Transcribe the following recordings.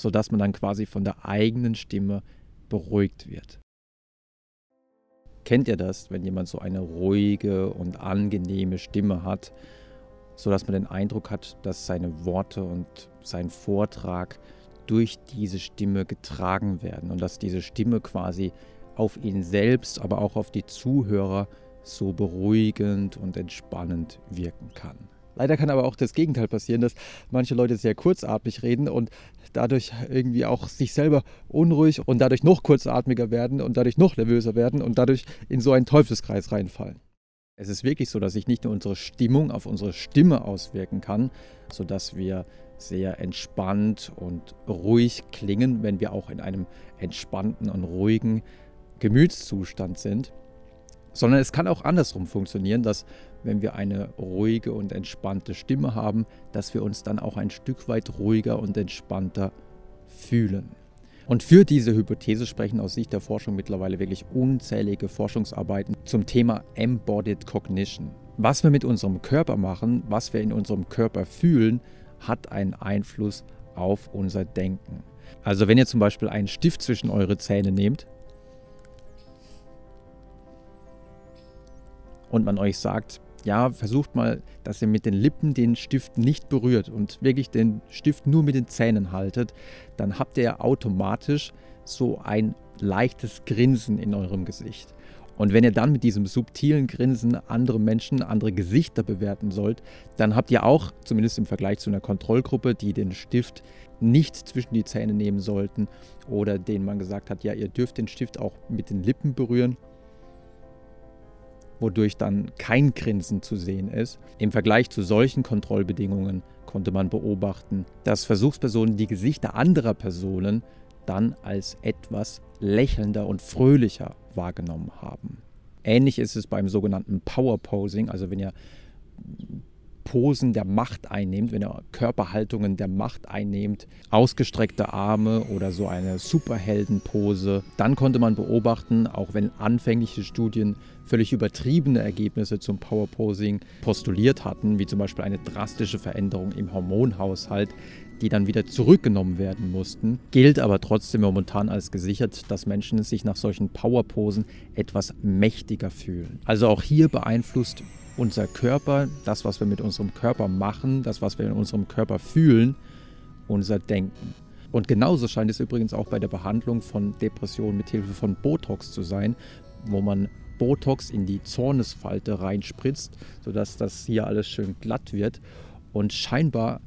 sodass man dann quasi von der eigenen Stimme beruhigt wird. Kennt ihr das, wenn jemand so eine ruhige und angenehme Stimme hat, sodass man den Eindruck hat, dass seine Worte und sein Vortrag durch diese Stimme getragen werden und dass diese Stimme quasi auf ihn selbst, aber auch auf die Zuhörer so beruhigend und entspannend wirken kann. Leider kann aber auch das Gegenteil passieren, dass manche Leute sehr kurzatmig reden und dadurch irgendwie auch sich selber unruhig und dadurch noch kurzatmiger werden und dadurch noch nervöser werden und dadurch in so einen Teufelskreis reinfallen. Es ist wirklich so, dass sich nicht nur unsere Stimmung auf unsere Stimme auswirken kann, sodass wir sehr entspannt und ruhig klingen, wenn wir auch in einem entspannten und ruhigen Gemütszustand sind, sondern es kann auch andersrum funktionieren, dass wenn wir eine ruhige und entspannte Stimme haben, dass wir uns dann auch ein Stück weit ruhiger und entspannter fühlen. Und für diese Hypothese sprechen aus Sicht der Forschung mittlerweile wirklich unzählige Forschungsarbeiten zum Thema Embodied Cognition. Was wir mit unserem Körper machen, was wir in unserem Körper fühlen, hat einen Einfluss auf unser Denken. Also wenn ihr zum Beispiel einen Stift zwischen eure Zähne nehmt und man euch sagt, ja, versucht mal, dass ihr mit den Lippen den Stift nicht berührt und wirklich den Stift nur mit den Zähnen haltet, dann habt ihr automatisch so ein leichtes Grinsen in eurem Gesicht. Und wenn ihr dann mit diesem subtilen Grinsen andere Menschen, andere Gesichter bewerten sollt, dann habt ihr auch, zumindest im Vergleich zu einer Kontrollgruppe, die den Stift nicht zwischen die Zähne nehmen sollten oder denen man gesagt hat, ja, ihr dürft den Stift auch mit den Lippen berühren, wodurch dann kein Grinsen zu sehen ist. Im Vergleich zu solchen Kontrollbedingungen konnte man beobachten, dass Versuchspersonen die Gesichter anderer Personen dann als etwas lächelnder und fröhlicher wahrgenommen haben. Ähnlich ist es beim sogenannten Power Posing, also wenn ihr Posen der Macht einnehmt, wenn ihr Körperhaltungen der Macht einnehmt, ausgestreckte Arme oder so eine Superheldenpose, dann konnte man beobachten, auch wenn anfängliche Studien völlig übertriebene Ergebnisse zum Powerposing postuliert hatten, wie zum Beispiel eine drastische Veränderung im Hormonhaushalt, die dann wieder zurückgenommen werden mussten, gilt aber trotzdem momentan als gesichert, dass Menschen sich nach solchen Powerposen etwas mächtiger fühlen. Also auch hier beeinflusst unser Körper, das, was wir mit unserem Körper machen, das, was wir in unserem Körper fühlen, unser Denken. Und genauso scheint es übrigens auch bei der Behandlung von Depressionen mit Hilfe von Botox zu sein, wo man Botox in die Zornesfalte reinspritzt, sodass das hier alles schön glatt wird. Und scheinbar,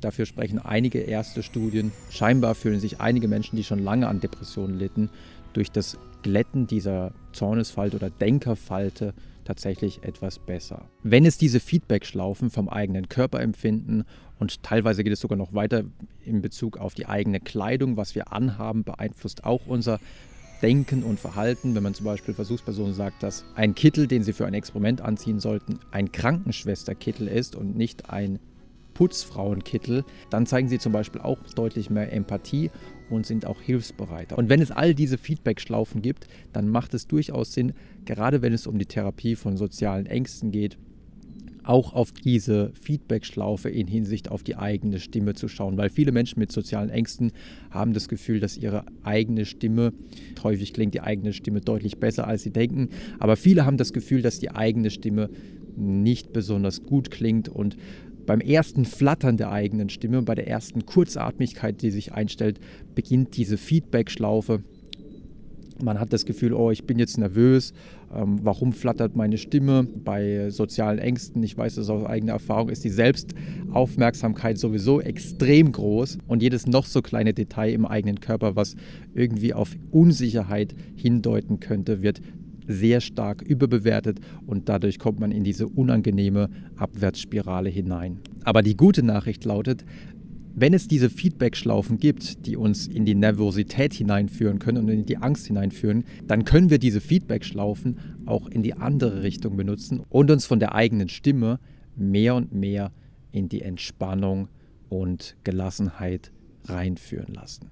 dafür sprechen einige erste Studien, scheinbar fühlen sich einige Menschen, die schon lange an Depressionen litten, durch das Glätten dieser Zornesfalte oder Denkerfalte tatsächlich etwas besser. Wenn es diese Feedback-Schlaufen vom eigenen Körperempfinden und teilweise geht es sogar noch weiter in Bezug auf die eigene Kleidung, was wir anhaben, beeinflusst auch unser Denken und Verhalten. Wenn man zum Beispiel Versuchspersonen sagt, dass ein Kittel, den sie für ein Experiment anziehen sollten, ein Krankenschwesterkittel ist und nicht ein Putzfrauenkittel, dann zeigen sie zum Beispiel auch deutlich mehr Empathie und sind auch hilfsbereiter. Und wenn es all diese Feedback-Schlaufen gibt, dann macht es durchaus Sinn, gerade wenn es um die Therapie von sozialen Ängsten geht, auch auf diese Feedback-Schlaufe in Hinsicht auf die eigene Stimme zu schauen, weil viele Menschen mit sozialen Ängsten haben das Gefühl, dass ihre eigene Stimme, häufig klingt die eigene Stimme deutlich besser, als sie denken, aber viele haben das Gefühl, dass die eigene Stimme nicht besonders gut klingt und beim ersten Flattern der eigenen Stimme, bei der ersten Kurzatmigkeit, die sich einstellt, beginnt diese Feedback-Schlaufe. Man hat das Gefühl, oh, ich bin jetzt nervös, ähm, warum flattert meine Stimme? Bei sozialen Ängsten, ich weiß das aus eigener Erfahrung, ist die Selbstaufmerksamkeit sowieso extrem groß und jedes noch so kleine Detail im eigenen Körper, was irgendwie auf Unsicherheit hindeuten könnte, wird sehr stark überbewertet und dadurch kommt man in diese unangenehme Abwärtsspirale hinein. Aber die gute Nachricht lautet, wenn es diese Feedback-Schlaufen gibt, die uns in die Nervosität hineinführen können und in die Angst hineinführen, dann können wir diese Feedback-Schlaufen auch in die andere Richtung benutzen und uns von der eigenen Stimme mehr und mehr in die Entspannung und Gelassenheit reinführen lassen.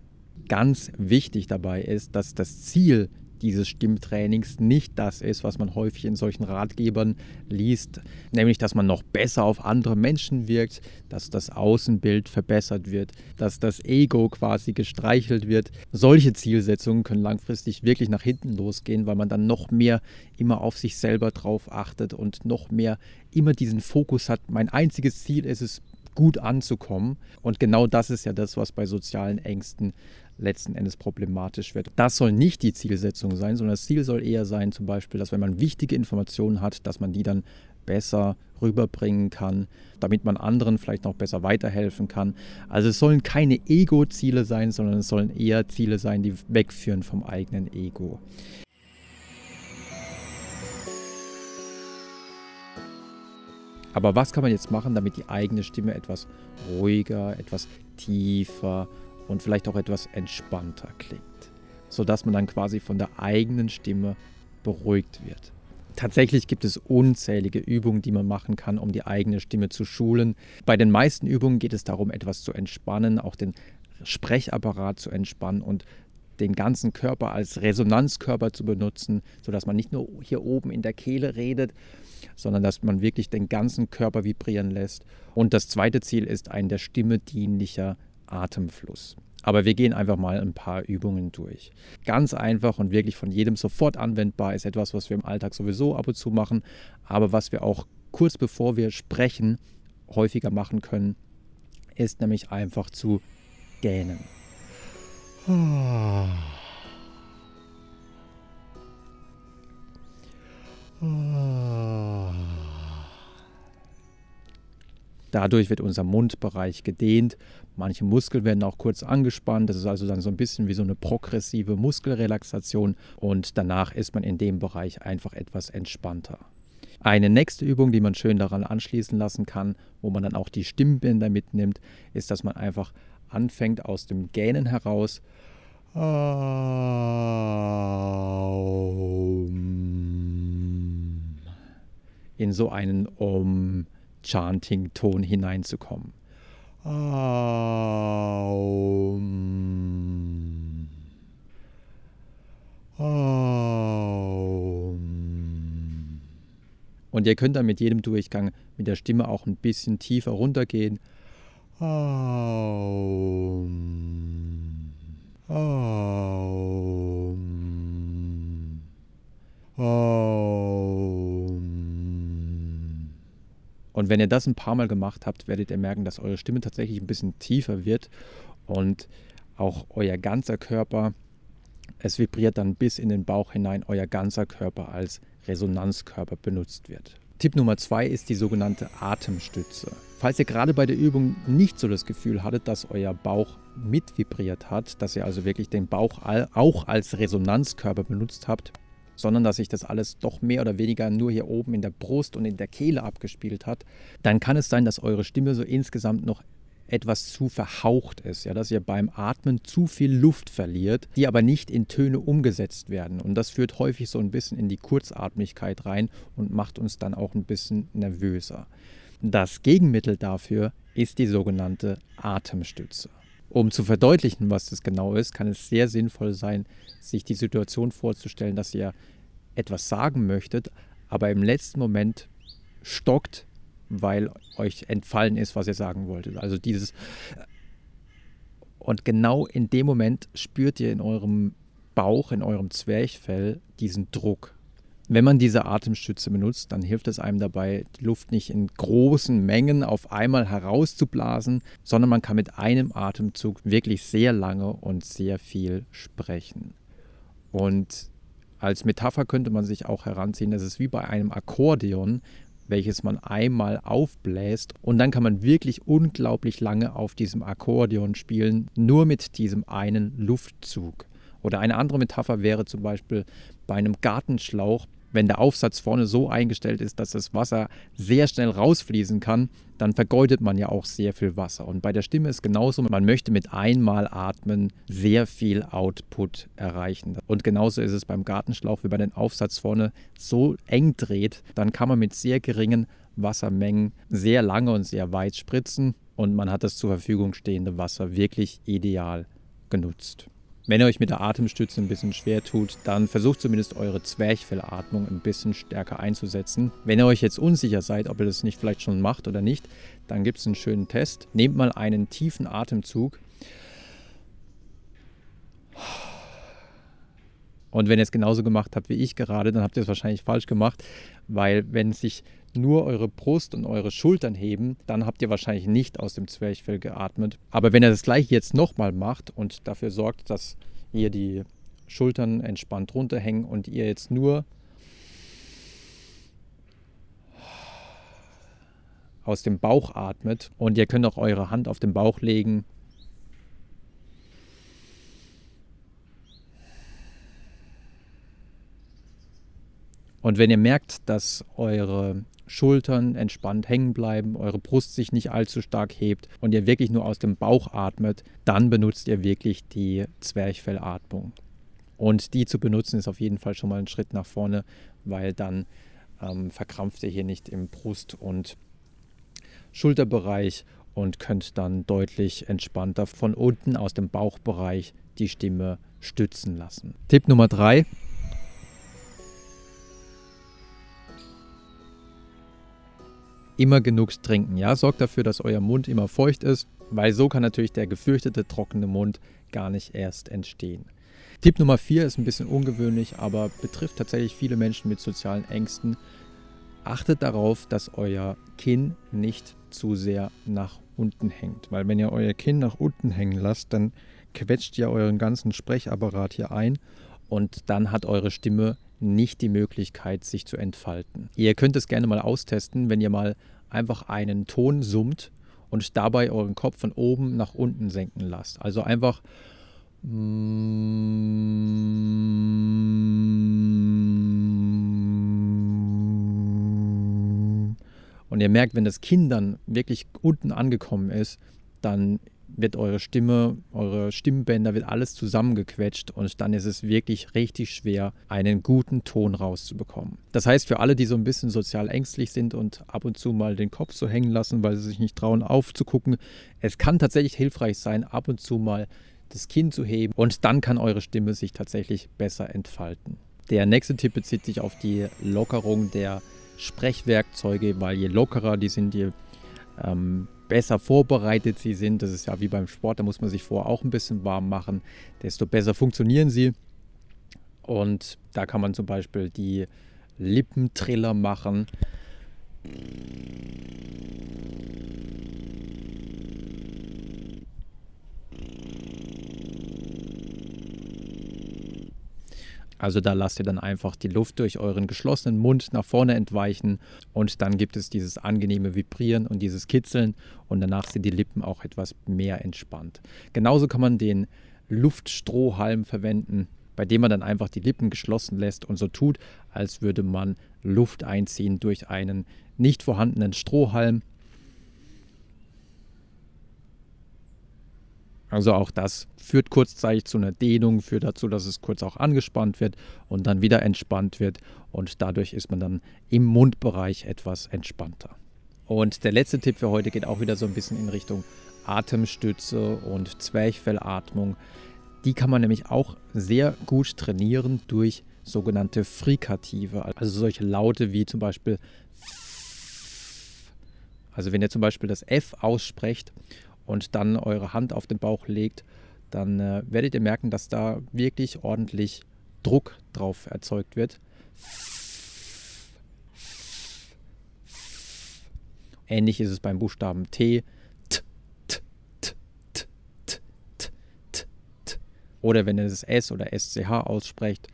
Ganz wichtig dabei ist, dass das Ziel dieses Stimmtrainings nicht das ist, was man häufig in solchen Ratgebern liest, nämlich dass man noch besser auf andere Menschen wirkt, dass das Außenbild verbessert wird, dass das Ego quasi gestreichelt wird. Solche Zielsetzungen können langfristig wirklich nach hinten losgehen, weil man dann noch mehr immer auf sich selber drauf achtet und noch mehr immer diesen Fokus hat. Mein einziges Ziel ist es, gut anzukommen. Und genau das ist ja das, was bei sozialen Ängsten letzten Endes problematisch wird. Das soll nicht die Zielsetzung sein, sondern das Ziel soll eher sein, zum Beispiel, dass wenn man wichtige Informationen hat, dass man die dann besser rüberbringen kann, damit man anderen vielleicht noch besser weiterhelfen kann. Also es sollen keine Ego-Ziele sein, sondern es sollen eher Ziele sein, die wegführen vom eigenen Ego. Aber was kann man jetzt machen, damit die eigene Stimme etwas ruhiger, etwas tiefer und vielleicht auch etwas entspannter klingt, sodass man dann quasi von der eigenen Stimme beruhigt wird. Tatsächlich gibt es unzählige Übungen, die man machen kann, um die eigene Stimme zu schulen. Bei den meisten Übungen geht es darum, etwas zu entspannen, auch den Sprechapparat zu entspannen und den ganzen Körper als Resonanzkörper zu benutzen, sodass man nicht nur hier oben in der Kehle redet, sondern dass man wirklich den ganzen Körper vibrieren lässt. Und das zweite Ziel ist ein der Stimme dienlicher Atemfluss. Aber wir gehen einfach mal ein paar Übungen durch. Ganz einfach und wirklich von jedem sofort anwendbar ist etwas, was wir im Alltag sowieso ab und zu machen, aber was wir auch kurz bevor wir sprechen häufiger machen können, ist nämlich einfach zu gähnen. Dadurch wird unser Mundbereich gedehnt. Manche Muskeln werden auch kurz angespannt. Das ist also dann so ein bisschen wie so eine progressive Muskelrelaxation. Und danach ist man in dem Bereich einfach etwas entspannter. Eine nächste Übung, die man schön daran anschließen lassen kann, wo man dann auch die Stimmbänder mitnimmt, ist, dass man einfach anfängt aus dem Gähnen heraus. in so einen Om Chanting-Ton hineinzukommen. Und ihr könnt dann mit jedem Durchgang mit der Stimme auch ein bisschen tiefer runtergehen. Aum. Aum. Aum. Und wenn ihr das ein paar Mal gemacht habt, werdet ihr merken, dass eure Stimme tatsächlich ein bisschen tiefer wird und auch euer ganzer Körper, es vibriert dann bis in den Bauch hinein, euer ganzer Körper als Resonanzkörper benutzt wird. Tipp Nummer zwei ist die sogenannte Atemstütze. Falls ihr gerade bei der Übung nicht so das Gefühl hattet, dass euer Bauch mit vibriert hat, dass ihr also wirklich den Bauch auch als Resonanzkörper benutzt habt, sondern dass sich das alles doch mehr oder weniger nur hier oben in der Brust und in der Kehle abgespielt hat, dann kann es sein, dass eure Stimme so insgesamt noch etwas zu verhaucht ist, ja, dass ihr beim Atmen zu viel Luft verliert, die aber nicht in Töne umgesetzt werden. Und das führt häufig so ein bisschen in die Kurzatmigkeit rein und macht uns dann auch ein bisschen nervöser. Das Gegenmittel dafür ist die sogenannte Atemstütze. Um zu verdeutlichen, was das genau ist, kann es sehr sinnvoll sein, sich die Situation vorzustellen, dass ihr etwas sagen möchtet, aber im letzten Moment stockt, weil euch entfallen ist, was ihr sagen wolltet. Also dieses und genau in dem Moment spürt ihr in eurem Bauch, in eurem Zwerchfell diesen Druck. Wenn man diese Atemstütze benutzt, dann hilft es einem dabei, die Luft nicht in großen Mengen auf einmal herauszublasen, sondern man kann mit einem Atemzug wirklich sehr lange und sehr viel sprechen. Und als Metapher könnte man sich auch heranziehen, das ist wie bei einem Akkordeon, welches man einmal aufbläst und dann kann man wirklich unglaublich lange auf diesem Akkordeon spielen, nur mit diesem einen Luftzug. Oder eine andere Metapher wäre zum Beispiel bei einem Gartenschlauch, wenn der Aufsatz vorne so eingestellt ist, dass das Wasser sehr schnell rausfließen kann, dann vergeudet man ja auch sehr viel Wasser. Und bei der Stimme ist genauso, man möchte mit einmal atmen sehr viel Output erreichen. Und genauso ist es beim Gartenschlauch, wenn man den Aufsatz vorne so eng dreht, dann kann man mit sehr geringen Wassermengen sehr lange und sehr weit spritzen und man hat das zur Verfügung stehende Wasser wirklich ideal genutzt. Wenn ihr euch mit der Atemstütze ein bisschen schwer tut, dann versucht zumindest eure Zwerchfellatmung ein bisschen stärker einzusetzen. Wenn ihr euch jetzt unsicher seid, ob ihr das nicht vielleicht schon macht oder nicht, dann gibt es einen schönen Test. Nehmt mal einen tiefen Atemzug. Und wenn ihr es genauso gemacht habt wie ich gerade, dann habt ihr es wahrscheinlich falsch gemacht, weil wenn sich nur eure Brust und eure Schultern heben, dann habt ihr wahrscheinlich nicht aus dem Zwerchfell geatmet. Aber wenn ihr das gleich jetzt nochmal macht und dafür sorgt, dass ihr die Schultern entspannt runterhängen und ihr jetzt nur aus dem Bauch atmet und ihr könnt auch eure Hand auf den Bauch legen. Und wenn ihr merkt, dass eure Schultern entspannt hängen bleiben, eure Brust sich nicht allzu stark hebt und ihr wirklich nur aus dem Bauch atmet, dann benutzt ihr wirklich die Zwerchfellatmung. Und die zu benutzen ist auf jeden Fall schon mal ein Schritt nach vorne, weil dann ähm, verkrampft ihr hier nicht im Brust- und Schulterbereich und könnt dann deutlich entspannter von unten aus dem Bauchbereich die Stimme stützen lassen. Tipp Nummer drei immer genug trinken. Ja, sorgt dafür, dass euer Mund immer feucht ist, weil so kann natürlich der gefürchtete trockene Mund gar nicht erst entstehen. Tipp Nummer 4 ist ein bisschen ungewöhnlich, aber betrifft tatsächlich viele Menschen mit sozialen Ängsten. Achtet darauf, dass euer Kinn nicht zu sehr nach unten hängt, weil wenn ihr euer Kinn nach unten hängen lasst, dann quetscht ihr euren ganzen Sprechapparat hier ein und dann hat eure Stimme nicht die Möglichkeit, sich zu entfalten. Ihr könnt es gerne mal austesten, wenn ihr mal einfach einen Ton summt und dabei euren Kopf von oben nach unten senken lasst. Also einfach und ihr merkt, wenn das Kind dann wirklich unten angekommen ist, dann wird eure Stimme, eure Stimmbänder, wird alles zusammengequetscht und dann ist es wirklich richtig schwer, einen guten Ton rauszubekommen. Das heißt, für alle, die so ein bisschen sozial ängstlich sind und ab und zu mal den Kopf so hängen lassen, weil sie sich nicht trauen aufzugucken, es kann tatsächlich hilfreich sein, ab und zu mal das Kinn zu heben und dann kann eure Stimme sich tatsächlich besser entfalten. Der nächste Tipp bezieht sich auf die Lockerung der Sprechwerkzeuge, weil je lockerer die sind, je ähm, besser vorbereitet sie sind, das ist ja wie beim Sport, da muss man sich vorher auch ein bisschen warm machen, desto besser funktionieren sie. Und da kann man zum Beispiel die Lippentriller machen. Also da lasst ihr dann einfach die Luft durch euren geschlossenen Mund nach vorne entweichen und dann gibt es dieses angenehme Vibrieren und dieses Kitzeln und danach sind die Lippen auch etwas mehr entspannt. Genauso kann man den Luftstrohhalm verwenden, bei dem man dann einfach die Lippen geschlossen lässt und so tut, als würde man Luft einziehen durch einen nicht vorhandenen Strohhalm Also auch das führt kurzzeitig zu einer Dehnung, führt dazu, dass es kurz auch angespannt wird und dann wieder entspannt wird und dadurch ist man dann im Mundbereich etwas entspannter. Und der letzte Tipp für heute geht auch wieder so ein bisschen in Richtung Atemstütze und Zwerchfellatmung. Die kann man nämlich auch sehr gut trainieren durch sogenannte Frikative, also solche Laute wie zum Beispiel also wenn ihr zum Beispiel das F aussprecht und dann eure Hand auf den Bauch legt, dann äh, werdet ihr merken, dass da wirklich ordentlich Druck drauf erzeugt wird. Ähnlich ist es beim Buchstaben T. Oder wenn ihr das S oder SCH aussprecht.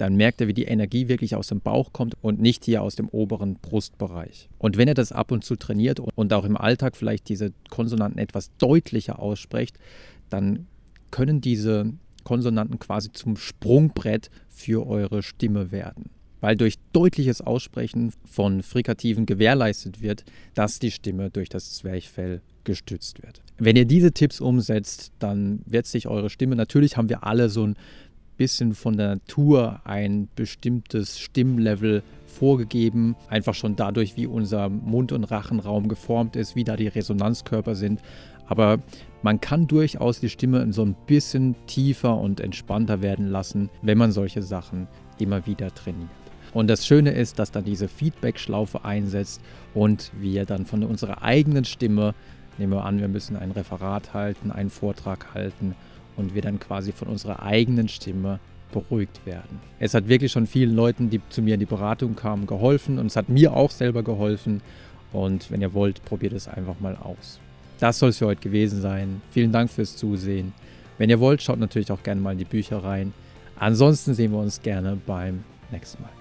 Dann merkt er, wie die Energie wirklich aus dem Bauch kommt und nicht hier aus dem oberen Brustbereich. Und wenn er das ab und zu trainiert und auch im Alltag vielleicht diese Konsonanten etwas deutlicher ausspricht, dann können diese Konsonanten quasi zum Sprungbrett für eure Stimme werden. Weil durch deutliches Aussprechen von Frikativen gewährleistet wird, dass die Stimme durch das Zwerchfell gestützt wird. Wenn ihr diese Tipps umsetzt, dann wird sich eure Stimme, natürlich haben wir alle so ein bisschen von der Natur ein bestimmtes Stimmlevel vorgegeben, einfach schon dadurch, wie unser Mund- und Rachenraum geformt ist, wie da die Resonanzkörper sind. Aber man kann durchaus die Stimme so ein bisschen tiefer und entspannter werden lassen, wenn man solche Sachen immer wieder trainiert. Und das Schöne ist, dass dann diese Feedback-Schlaufe einsetzt und wir dann von unserer eigenen Stimme, nehmen wir an, wir müssen ein Referat halten, einen Vortrag halten und wir dann quasi von unserer eigenen Stimme beruhigt werden. Es hat wirklich schon vielen Leuten, die zu mir in die Beratung kamen, geholfen und es hat mir auch selber geholfen. Und wenn ihr wollt, probiert es einfach mal aus. Das soll es für heute gewesen sein. Vielen Dank fürs Zusehen. Wenn ihr wollt, schaut natürlich auch gerne mal in die Bücher rein. Ansonsten sehen wir uns gerne beim nächsten Mal.